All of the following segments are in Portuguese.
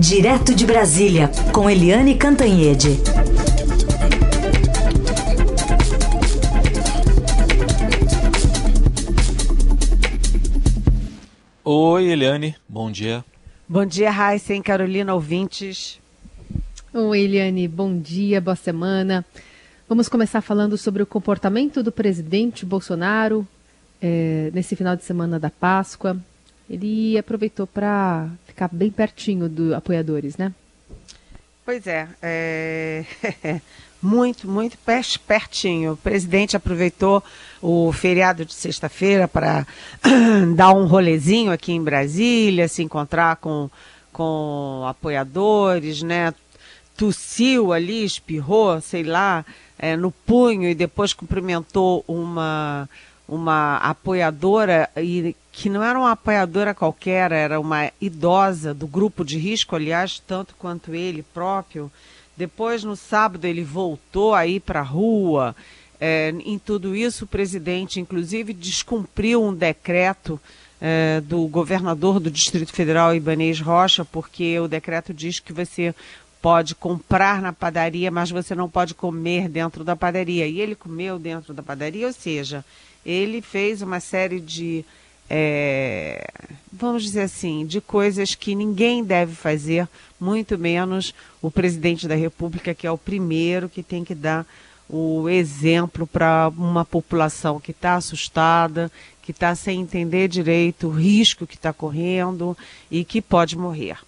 Direto de Brasília, com Eliane Cantanhede. Oi, Eliane, bom dia. Bom dia, Raíssa e Carolina, ouvintes. Oi, Eliane, bom dia, boa semana. Vamos começar falando sobre o comportamento do presidente Bolsonaro é, nesse final de semana da Páscoa. Ele aproveitou para ficar bem pertinho dos apoiadores, né? Pois é, é... muito, muito pertinho. O presidente aproveitou o feriado de sexta-feira para dar um rolezinho aqui em Brasília, se encontrar com, com apoiadores, né? Tossiu ali, espirrou, sei lá, é, no punho e depois cumprimentou uma uma apoiadora e que não era uma apoiadora qualquer, era uma idosa do grupo de risco, aliás, tanto quanto ele próprio. Depois, no sábado, ele voltou aí para a rua. É, em tudo isso, o presidente, inclusive, descumpriu um decreto é, do governador do Distrito Federal, Ibanês Rocha, porque o decreto diz que você pode comprar na padaria, mas você não pode comer dentro da padaria. E ele comeu dentro da padaria, ou seja, ele fez uma série de, é, vamos dizer assim, de coisas que ninguém deve fazer, muito menos o presidente da República, que é o primeiro que tem que dar o exemplo para uma população que está assustada, que está sem entender direito o risco que está correndo e que pode morrer.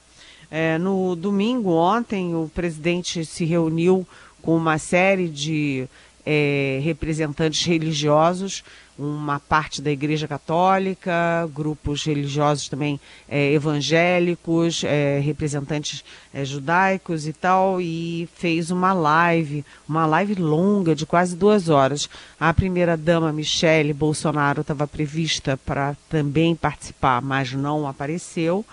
É, no domingo, ontem, o presidente se reuniu com uma série de é, representantes religiosos, uma parte da Igreja Católica, grupos religiosos também é, evangélicos, é, representantes é, judaicos e tal, e fez uma live, uma live longa de quase duas horas. A primeira-dama Michele Bolsonaro estava prevista para também participar, mas não apareceu,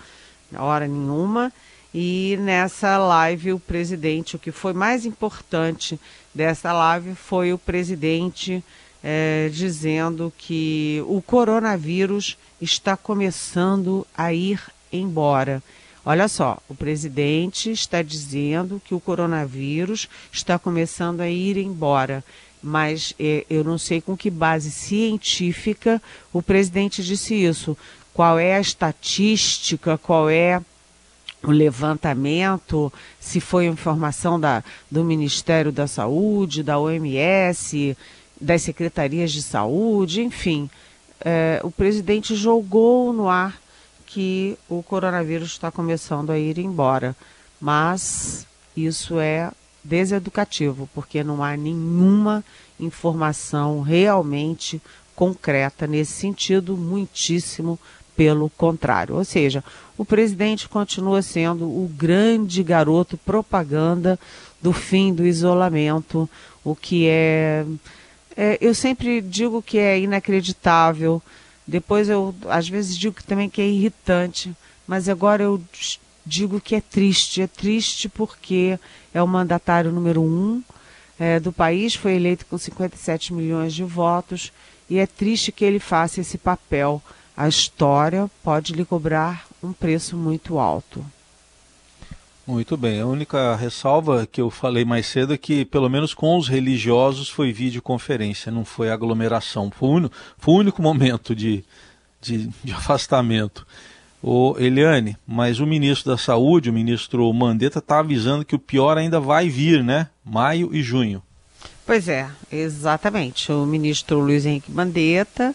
hora nenhuma. E nessa live, o presidente, o que foi mais importante dessa live foi o presidente é, dizendo que o coronavírus está começando a ir embora. Olha só, o presidente está dizendo que o coronavírus está começando a ir embora, mas é, eu não sei com que base científica o presidente disse isso. Qual é a estatística, qual é o levantamento, se foi informação da, do Ministério da Saúde, da OMS, das secretarias de saúde, enfim. É, o presidente jogou no ar que o coronavírus está começando a ir embora. Mas isso é deseducativo, porque não há nenhuma informação realmente concreta nesse sentido, muitíssimo pelo contrário. Ou seja, o presidente continua sendo o grande garoto propaganda do fim do isolamento, o que é, é eu sempre digo que é inacreditável. Depois eu às vezes digo também que é irritante, mas agora eu digo que é triste. É triste porque é o mandatário número um é, do país, foi eleito com 57 milhões de votos, e é triste que ele faça esse papel a história pode lhe cobrar um preço muito alto. Muito bem. A única ressalva que eu falei mais cedo é que, pelo menos com os religiosos, foi videoconferência, não foi aglomeração. Foi o único, foi o único momento de, de, de afastamento. O Eliane, mas o ministro da Saúde, o ministro Mandetta, está avisando que o pior ainda vai vir, né? Maio e junho. Pois é, exatamente. O ministro Luiz Henrique Mandetta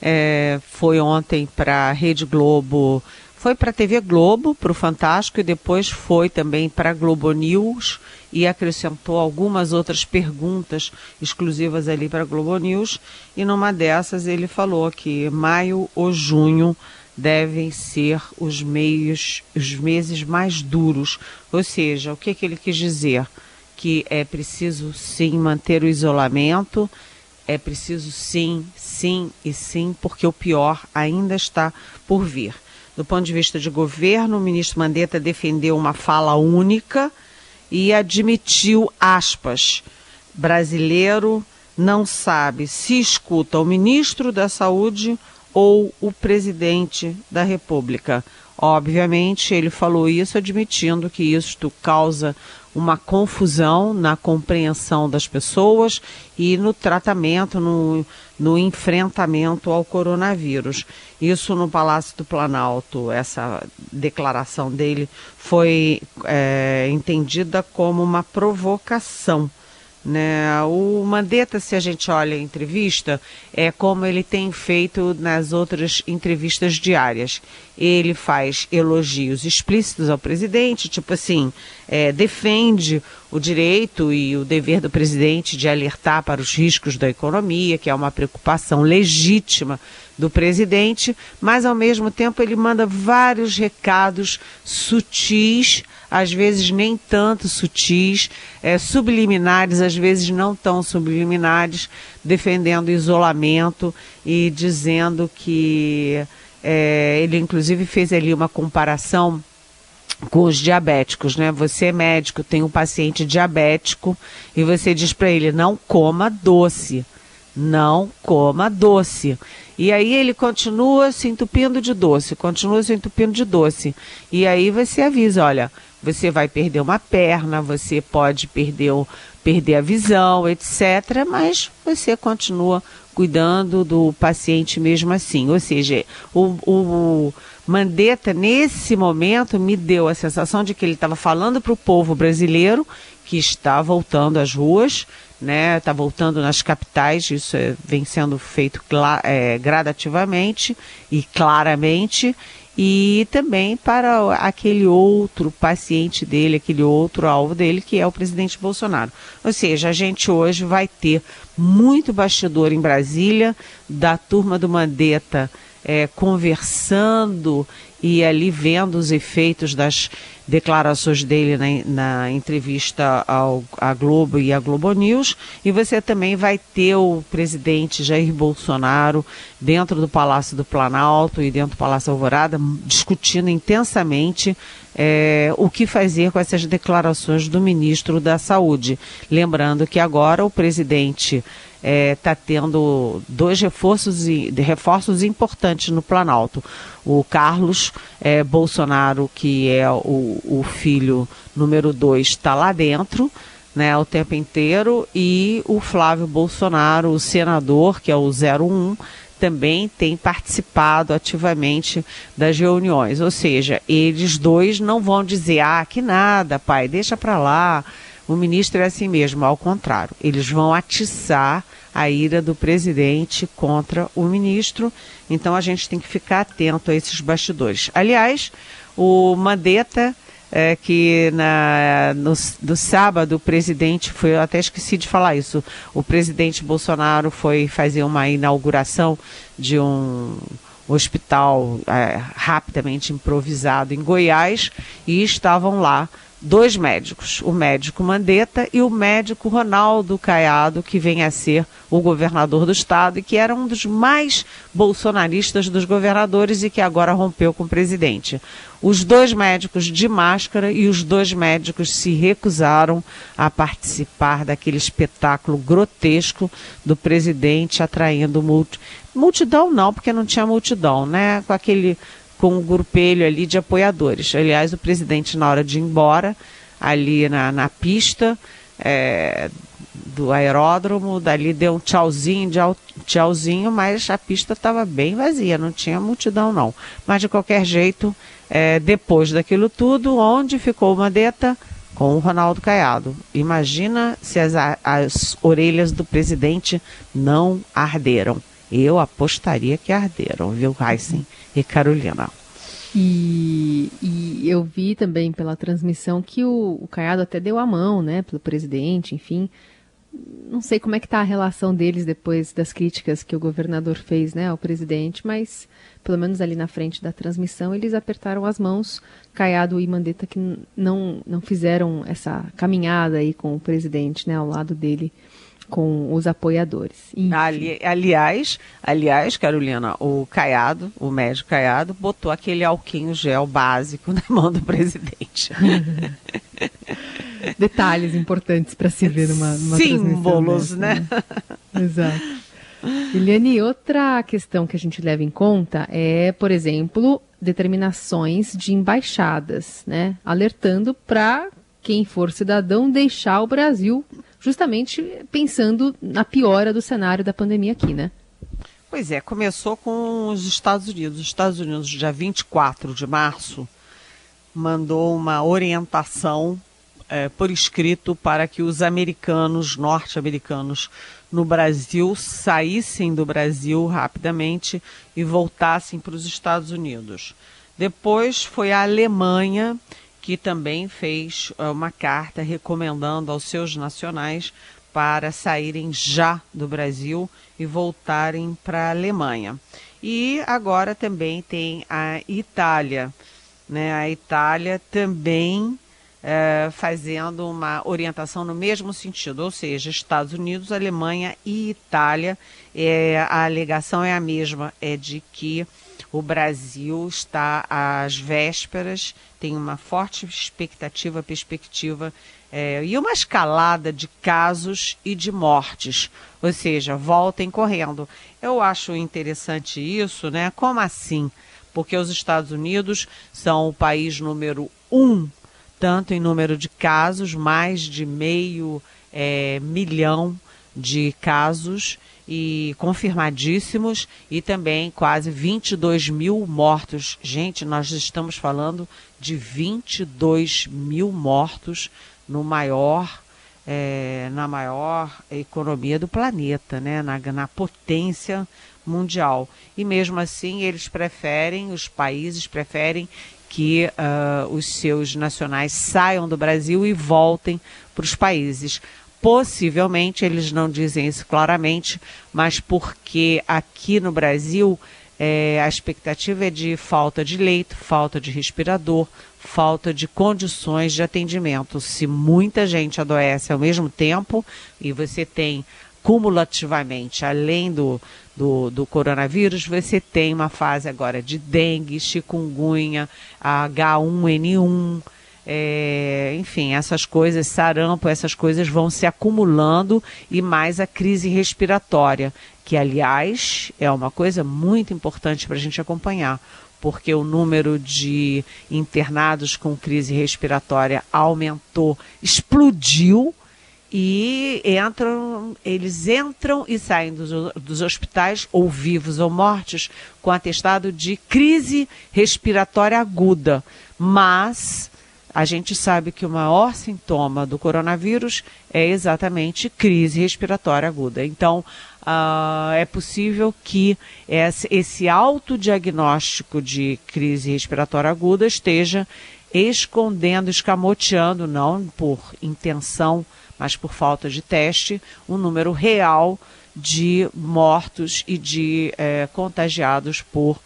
é, foi ontem para a Rede Globo, foi para a TV Globo, para o Fantástico, e depois foi também para a Globo News e acrescentou algumas outras perguntas exclusivas ali para a Globo News. E numa dessas ele falou que maio ou junho devem ser os meios, os meses mais duros. Ou seja, o que, que ele quis dizer? Que é preciso sim manter o isolamento é preciso sim, sim e sim, porque o pior ainda está por vir. Do ponto de vista de governo, o ministro Mandetta defendeu uma fala única e admitiu, aspas, brasileiro não sabe se escuta o ministro da Saúde ou o presidente da República. Obviamente, ele falou isso admitindo que isto causa uma confusão na compreensão das pessoas e no tratamento, no, no enfrentamento ao coronavírus. Isso no Palácio do Planalto, essa declaração dele foi é, entendida como uma provocação né? O Mandetta, se a gente olha a entrevista, é como ele tem feito nas outras entrevistas diárias. Ele faz elogios explícitos ao presidente, tipo assim, é, defende o direito e o dever do presidente de alertar para os riscos da economia, que é uma preocupação legítima do presidente, mas ao mesmo tempo ele manda vários recados sutis às vezes nem tanto sutis, é, subliminares, às vezes não tão subliminares, defendendo isolamento e dizendo que é, ele inclusive fez ali uma comparação com os diabéticos, né? Você é médico, tem um paciente diabético e você diz para ele não coma doce, não coma doce. E aí ele continua se entupindo de doce, continua se entupindo de doce. E aí você avisa, olha, você vai perder uma perna, você pode perder, perder a visão, etc. Mas você continua cuidando do paciente mesmo assim. Ou seja, o, o Mandetta, nesse momento, me deu a sensação de que ele estava falando para o povo brasileiro que está voltando às ruas, né? Está voltando nas capitais. Isso é, vem sendo feito é, gradativamente e claramente e também para aquele outro paciente dele, aquele outro alvo dele, que é o presidente Bolsonaro. Ou seja, a gente hoje vai ter muito bastidor em Brasília, da turma do Mandetta é, conversando e ali vendo os efeitos das declarações dele na, na entrevista ao, à Globo e à Globo News. E você também vai ter o presidente Jair Bolsonaro dentro do Palácio do Planalto e dentro do Palácio Alvorada discutindo intensamente é, o que fazer com essas declarações do ministro da Saúde. Lembrando que agora o presidente está é, tá tendo dois reforços, reforços importantes no Planalto. O Carlos é, Bolsonaro, que é o, o filho número dois, está lá dentro. Né, o tempo inteiro, e o Flávio Bolsonaro, o senador, que é o 01, também tem participado ativamente das reuniões. Ou seja, eles dois não vão dizer, ah, que nada, pai, deixa para lá. O ministro é assim mesmo, ao contrário. Eles vão atiçar a ira do presidente contra o ministro. Então a gente tem que ficar atento a esses bastidores. Aliás, o Mandetta, é, que na, no, no, sábado o presidente foi, eu até esqueci de falar isso, o presidente Bolsonaro foi fazer uma inauguração de um hospital é, rapidamente improvisado em Goiás e estavam lá dois médicos, o médico Mandetta e o médico Ronaldo Caiado, que vem a ser o governador do estado e que era um dos mais bolsonaristas dos governadores e que agora rompeu com o presidente. Os dois médicos de máscara e os dois médicos se recusaram a participar daquele espetáculo grotesco do presidente atraindo multi... multidão não, porque não tinha multidão, né? Com aquele com um grupelho ali de apoiadores. Aliás, o presidente, na hora de ir embora, ali na, na pista é, do aeródromo, dali deu um tchauzinho, tchauzinho, mas a pista estava bem vazia, não tinha multidão não. Mas de qualquer jeito, é, depois daquilo tudo, onde ficou o Mandetta? Com o Ronaldo Caiado. Imagina se as, as orelhas do presidente não arderam. Eu apostaria que arderam, viu, Heisen e Carolina. E, e, eu vi também pela transmissão que o, o Caiado até deu a mão, né, pelo presidente, enfim. Não sei como é que está a relação deles depois das críticas que o governador fez, né, ao presidente, mas pelo menos ali na frente da transmissão eles apertaram as mãos, Caiado e Mandetta que não não fizeram essa caminhada aí com o presidente, né, ao lado dele com os apoiadores. Ali, aliás, aliás, Carolina, o Caiado, o médico Caiado, botou aquele alquinho gel básico na mão do presidente. Detalhes importantes para se ver numa, numa Símbolos, né? né? Exato. Eliane, outra questão que a gente leva em conta é, por exemplo, determinações de embaixadas, né? Alertando para quem for cidadão deixar o Brasil, justamente pensando na piora do cenário da pandemia aqui, né? Pois é, começou com os Estados Unidos. Os Estados Unidos, dia 24 de março, mandou uma orientação é, por escrito para que os americanos, norte-americanos, no Brasil saíssem do Brasil rapidamente e voltassem para os Estados Unidos. Depois foi a Alemanha que também fez é, uma carta recomendando aos seus nacionais para saírem já do Brasil e voltarem para a Alemanha. E agora também tem a Itália. Né? A Itália também é, fazendo uma orientação no mesmo sentido, ou seja, Estados Unidos, Alemanha e Itália. É, a alegação é a mesma, é de que o Brasil está às vésperas, tem uma forte expectativa, perspectiva é, e uma escalada de casos e de mortes, ou seja, voltem correndo. Eu acho interessante isso, né? Como assim? Porque os Estados Unidos são o país número um, tanto em número de casos, mais de meio é, milhão de casos e confirmadíssimos e também quase 22 mil mortos. Gente, nós estamos falando de 22 mil mortos no maior, é, na maior economia do planeta, né? na, na potência mundial. E mesmo assim, eles preferem, os países preferem que uh, os seus nacionais saiam do Brasil e voltem para os países. Possivelmente, eles não dizem isso claramente, mas porque aqui no Brasil é, a expectativa é de falta de leito, falta de respirador, falta de condições de atendimento. Se muita gente adoece ao mesmo tempo e você tem cumulativamente, além do, do, do, coronavírus, você tem uma fase agora de dengue, chikungunya, H1N1, é, enfim, essas coisas, sarampo, essas coisas vão se acumulando e mais a crise respiratória, que aliás é uma coisa muito importante para a gente acompanhar, porque o número de internados com crise respiratória aumentou, explodiu e entram, eles entram e saem dos, dos, hospitais, ou vivos ou mortos, com atestado de crise respiratória aguda. Mas a gente sabe que o maior sintoma do coronavírus é exatamente crise respiratória aguda. Então, uh, é possível que esse, autodiagnóstico de crise respiratória aguda esteja escondendo, escamoteando, não por intenção mas por falta de teste, um número real de mortos e de é, contagiados por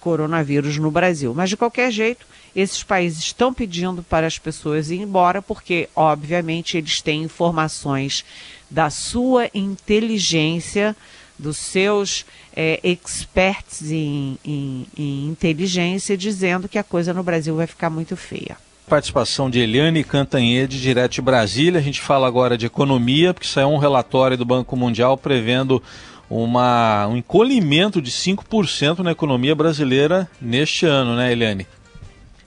coronavírus no Brasil. Mas, de qualquer jeito, esses países estão pedindo para as pessoas ir embora, porque, obviamente, eles têm informações da sua inteligência, dos seus é, experts em, em, em inteligência, dizendo que a coisa no Brasil vai ficar muito feia. Participação de Eliane Cantanhede, direto de Brasília. A gente fala agora de economia, porque saiu um relatório do Banco Mundial prevendo uma, um encolhimento de 5% na economia brasileira neste ano, né, Eliane?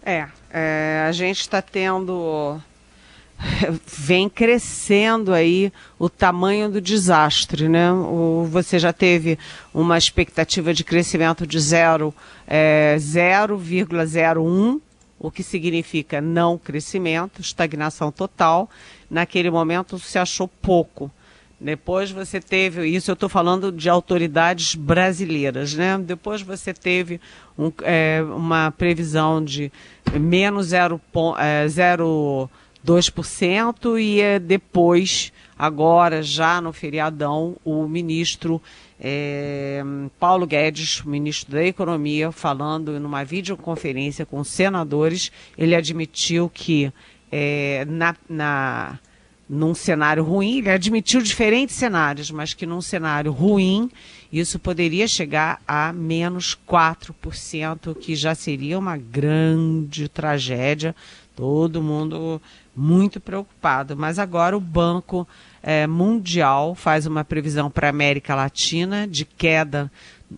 É, é a gente está tendo. Vem crescendo aí o tamanho do desastre, né? O, você já teve uma expectativa de crescimento de zero, é, 0,01 o que significa não crescimento, estagnação total. Naquele momento se achou pouco. Depois você teve, isso eu estou falando de autoridades brasileiras, né? Depois você um, é, uma previsão de menos 0,2% é, e é, depois, agora já no feriadão, o ministro é, Paulo Guedes, ministro da Economia, falando numa videoconferência com senadores, ele admitiu que é, na, na, num cenário ruim, ele admitiu diferentes cenários, mas que num cenário ruim isso poderia chegar a menos 4%, que já seria uma grande tragédia. Todo mundo muito preocupado. Mas agora o Banco é, Mundial faz uma previsão para a América Latina de queda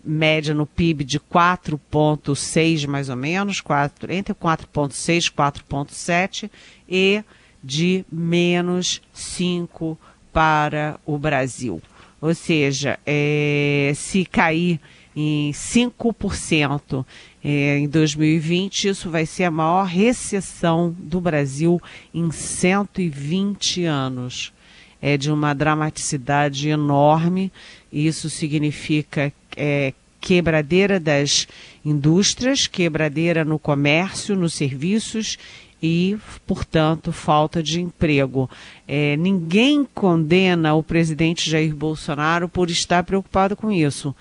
média no PIB de 4,6 mais ou menos, 4, entre 4,6 e 4,7 e de menos 5 para o Brasil. Ou seja, é, se cair em 5% é, em 2020, isso vai ser a maior recessão do Brasil em 120 anos. É de uma dramaticidade enorme. Isso significa é, quebradeira das indústrias, quebradeira no comércio, nos serviços e, portanto, falta de emprego. É, ninguém condena o presidente Jair Bolsonaro por estar preocupado com isso.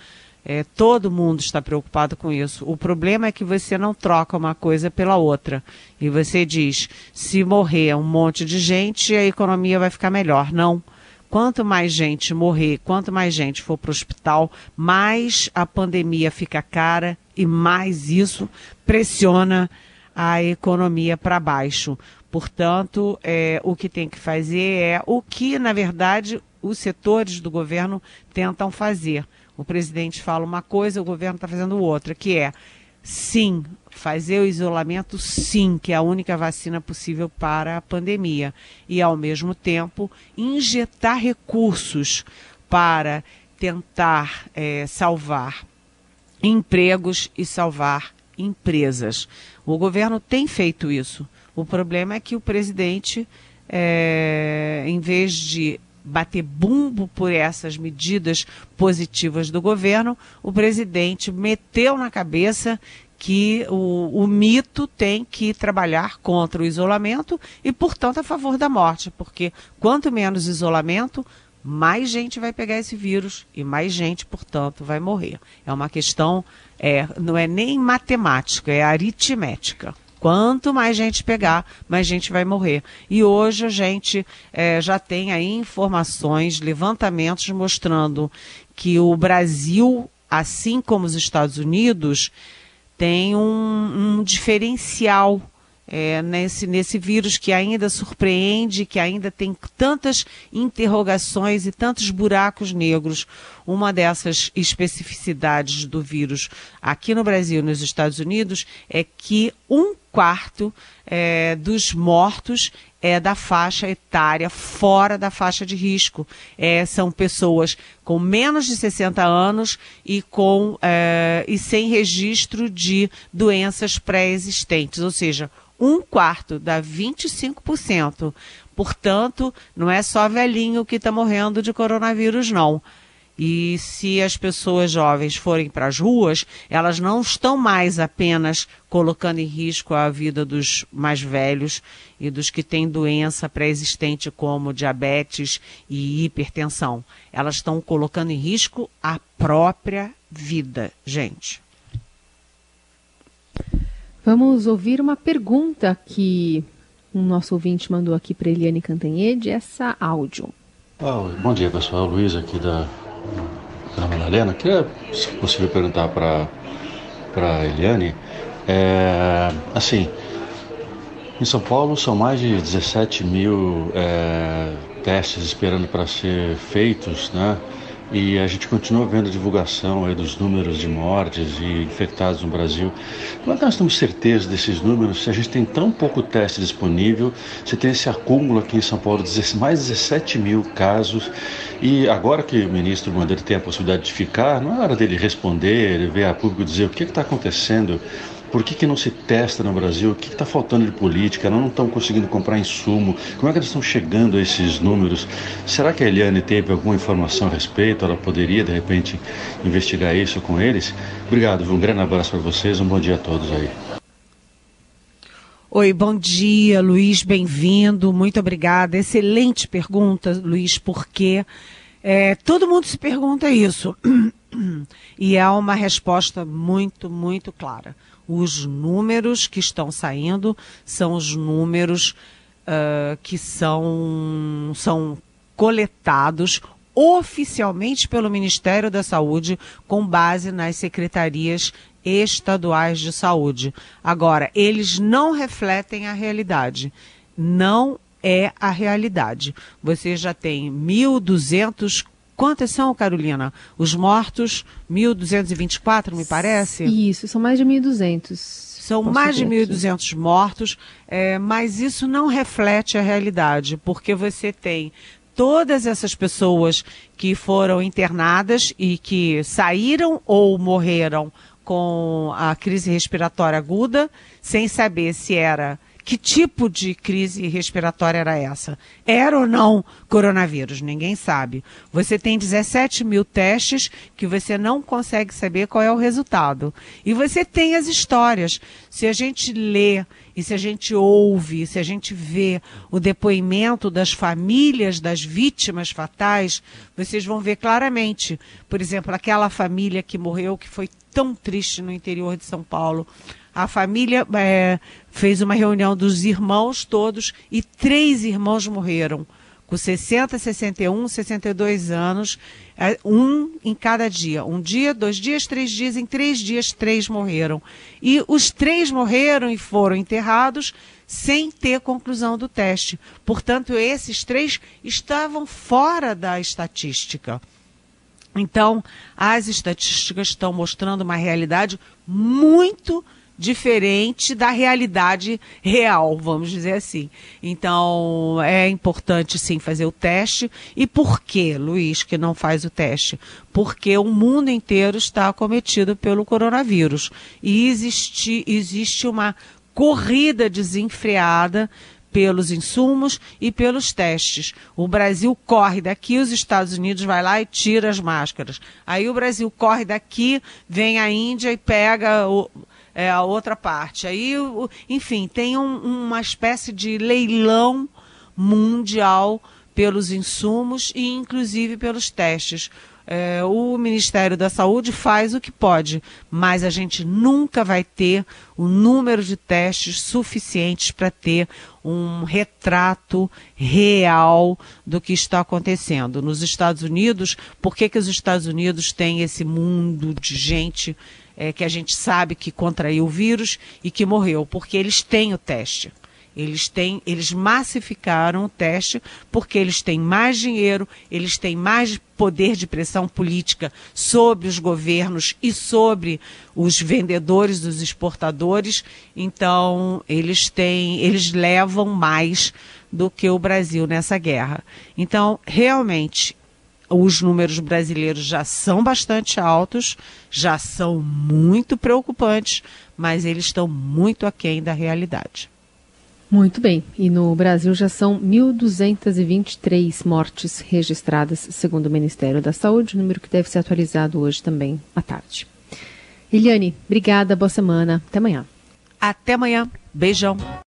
É, todo mundo está preocupado com isso. O problema é que você não troca uma coisa pela outra. E você diz: se morrer um monte de gente, a economia vai ficar melhor. Não. Quanto mais gente morrer, quanto mais gente for para o hospital, mais a pandemia fica cara e mais isso pressiona a economia para baixo. Portanto, é, o que tem que fazer é o que, na verdade, os setores do governo tentam fazer. O presidente fala uma coisa, o governo está fazendo outra, que é sim, fazer o isolamento, sim, que é a única vacina possível para a pandemia. E, ao mesmo tempo, injetar recursos para tentar é, salvar empregos e salvar empresas. O governo tem feito isso. O problema é que o presidente, é, em vez de bater bumbo por essas medidas positivas do governo, o presidente meteu na cabeça que o, o, mito tem que trabalhar contra o isolamento e, portanto, a favor da morte, porque quanto menos isolamento, mais gente vai pegar esse vírus e mais gente, portanto, vai morrer. É uma questão, é, não é nem matemática, é aritmética. Quanto mais gente pegar, mais gente vai morrer. E hoje a gente é, já tem aí informações, levantamentos mostrando que o Brasil, assim como os Estados Unidos, tem um, um diferencial é, nesse, nesse vírus que ainda surpreende, que ainda tem tantas interrogações e tantos buracos negros. Uma dessas especificidades do vírus aqui no Brasil e nos Estados Unidos é que um quarto é, dos mortos é da faixa etária fora da faixa de risco. É, são pessoas com menos de 60 anos e, com, é, e sem registro de doenças pré-existentes, ou seja, um quarto dá 25%. Portanto, não é só velhinho que está morrendo de coronavírus, não. E se as pessoas jovens forem para as ruas, elas não estão mais apenas colocando em risco a vida dos mais velhos e dos que têm doença pré-existente como diabetes e hipertensão. Elas estão colocando em risco a própria vida, gente. Vamos ouvir uma pergunta que um nosso ouvinte mandou aqui para Eliane Cantanhede, essa áudio. Bom dia, pessoal. Luiz aqui da, da Madalena. Queria, se possível, perguntar para a Eliane. É, assim, em São Paulo são mais de 17 mil é, testes esperando para ser feitos, né? E a gente continua vendo a divulgação aí dos números de mortes e infectados no Brasil. Como é que nós temos certeza desses números se a gente tem tão pouco teste disponível, se tem esse acúmulo aqui em São Paulo, mais de 17 mil casos, e agora que o ministro Bandeira tem a possibilidade de ficar, não é hora dele responder, ver a público dizer o que está acontecendo por que, que não se testa no Brasil? O que está faltando de política? Não estão conseguindo comprar insumo? Como é que eles estão chegando a esses números? Será que a Eliane teve alguma informação a respeito? Ela poderia, de repente, investigar isso com eles? Obrigado, um grande abraço para vocês, um bom dia a todos aí. Oi, bom dia, Luiz, bem-vindo, muito obrigada. Excelente pergunta, Luiz, porque é, todo mundo se pergunta isso. E é uma resposta muito, muito clara os números que estão saindo são os números uh, que são, são coletados oficialmente pelo Ministério da Saúde com base nas secretarias estaduais de saúde. Agora, eles não refletem a realidade. Não é a realidade. Você já tem 1.200 Quantas são, Carolina? Os mortos, 1.224, me parece? Isso, são mais de 1.200. São Posso mais de 1.200 mortos, é, mas isso não reflete a realidade, porque você tem todas essas pessoas que foram internadas e que saíram ou morreram com a crise respiratória aguda, sem saber se era que tipo de crise respiratória era essa? Era ou não coronavírus? Ninguém sabe. Você tem 17 mil testes que você não consegue saber qual é o resultado. E você tem as histórias. Se a gente lê e se a gente ouve, se a gente vê o depoimento das famílias das vítimas fatais, vocês vão ver claramente. Por exemplo, aquela família que morreu, que foi tão triste no interior de São Paulo. A família é, fez uma reunião dos irmãos todos e três irmãos morreram, com 60, 61, 62 anos, é, um em cada dia. Um dia, dois dias, três dias, em três dias, três morreram. E os três morreram e foram enterrados sem ter conclusão do teste. Portanto, esses três estavam fora da estatística. Então, as estatísticas estão mostrando uma realidade muito diferente da realidade real, vamos dizer assim. Então, é importante sim fazer o teste. E por que, Luiz, que não faz o teste? Porque o mundo inteiro está acometido pelo coronavírus. E existe, existe uma corrida desenfreada pelos insumos e pelos testes. O Brasil corre daqui, os Estados Unidos vai lá e tira as máscaras. Aí o Brasil corre daqui, vem a Índia e pega o, é, a outra parte. Aí, enfim, tem um, uma espécie de leilão mundial pelos insumos e inclusive pelos testes. É, o Ministério da Saúde faz o que pode, mas a gente nunca vai ter o número de testes suficientes para ter um retrato real do que está acontecendo. Nos Estados Unidos, por que, que os Estados Unidos têm esse mundo de gente é, que a gente sabe que contraiu o vírus e que morreu? Porque eles têm o teste. Eles têm, eles massificaram o teste porque eles têm mais dinheiro, eles têm mais poder de pressão política sobre os governos e sobre os vendedores, os exportadores. Então, eles têm, eles levam mais do que o Brasil nessa guerra. Então, realmente, os números brasileiros já são bastante altos, já são muito preocupantes, mas eles estão muito aquém da realidade. Muito bem. E no Brasil já são 1.223 mortes registradas, segundo o Ministério da Saúde, número que deve ser atualizado hoje também à tarde. Eliane, obrigada, boa semana. Até amanhã. Até amanhã. Beijão.